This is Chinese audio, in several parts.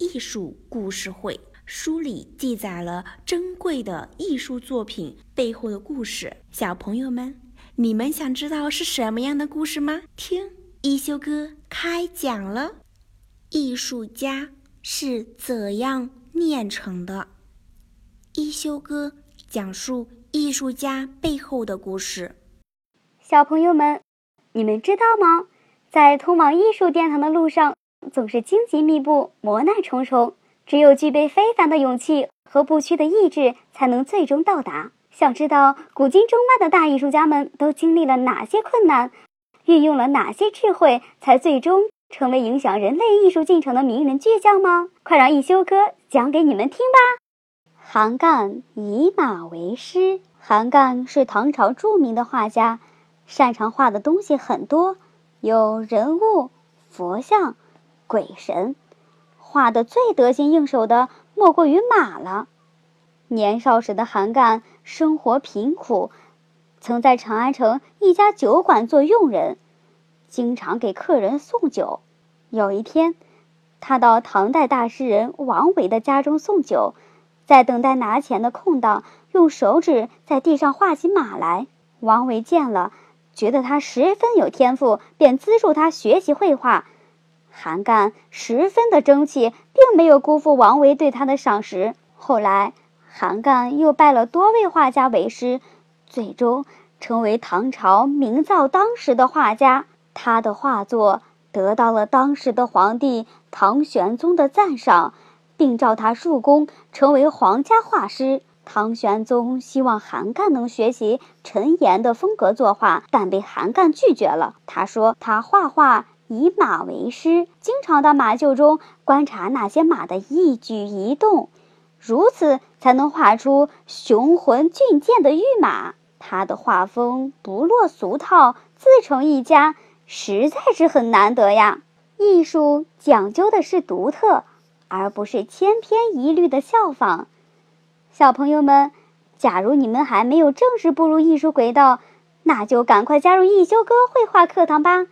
艺术故事会》，书里记载了珍贵的艺术作品背后的故事。小朋友们，你们想知道是什么样的故事吗？听一休哥开讲了。艺术家是怎样炼成的？一休哥讲述艺术家背后的故事。小朋友们。你们知道吗？在通往艺术殿堂的路上，总是荆棘密布、磨难重重。只有具备非凡的勇气和不屈的意志，才能最终到达。想知道古今中外的大艺术家们都经历了哪些困难，运用了哪些智慧，才最终成为影响人类艺术进程的名人巨匠吗？快让一休哥讲给你们听吧！韩干以马为师。韩干是唐朝著名的画家。擅长画的东西很多，有人物、佛像、鬼神，画的最得心应手的莫过于马了。年少时的韩干生活贫苦，曾在长安城一家酒馆做佣人，经常给客人送酒。有一天，他到唐代大诗人王维的家中送酒，在等待拿钱的空档，用手指在地上画起马来。王维见了。觉得他十分有天赋，便资助他学习绘画。韩干十分的争气，并没有辜负王维对他的赏识。后来，韩干又拜了多位画家为师，最终成为唐朝名噪当时的画家。他的画作得到了当时的皇帝唐玄宗的赞赏，并召他入宫，成为皇家画师。唐玄宗希望韩干能学习陈岩的风格作画，但被韩干拒绝了。他说：“他画画以马为师，经常到马厩中观察那些马的一举一动，如此才能画出雄浑俊健的御马。他的画风不落俗套，自成一家，实在是很难得呀。艺术讲究的是独特，而不是千篇一律的效仿。”小朋友们，假如你们还没有正式步入艺术轨道，那就赶快加入一休哥绘画课堂吧。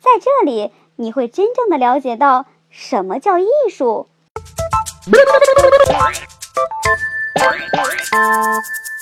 在这里，你会真正的了解到什么叫艺术。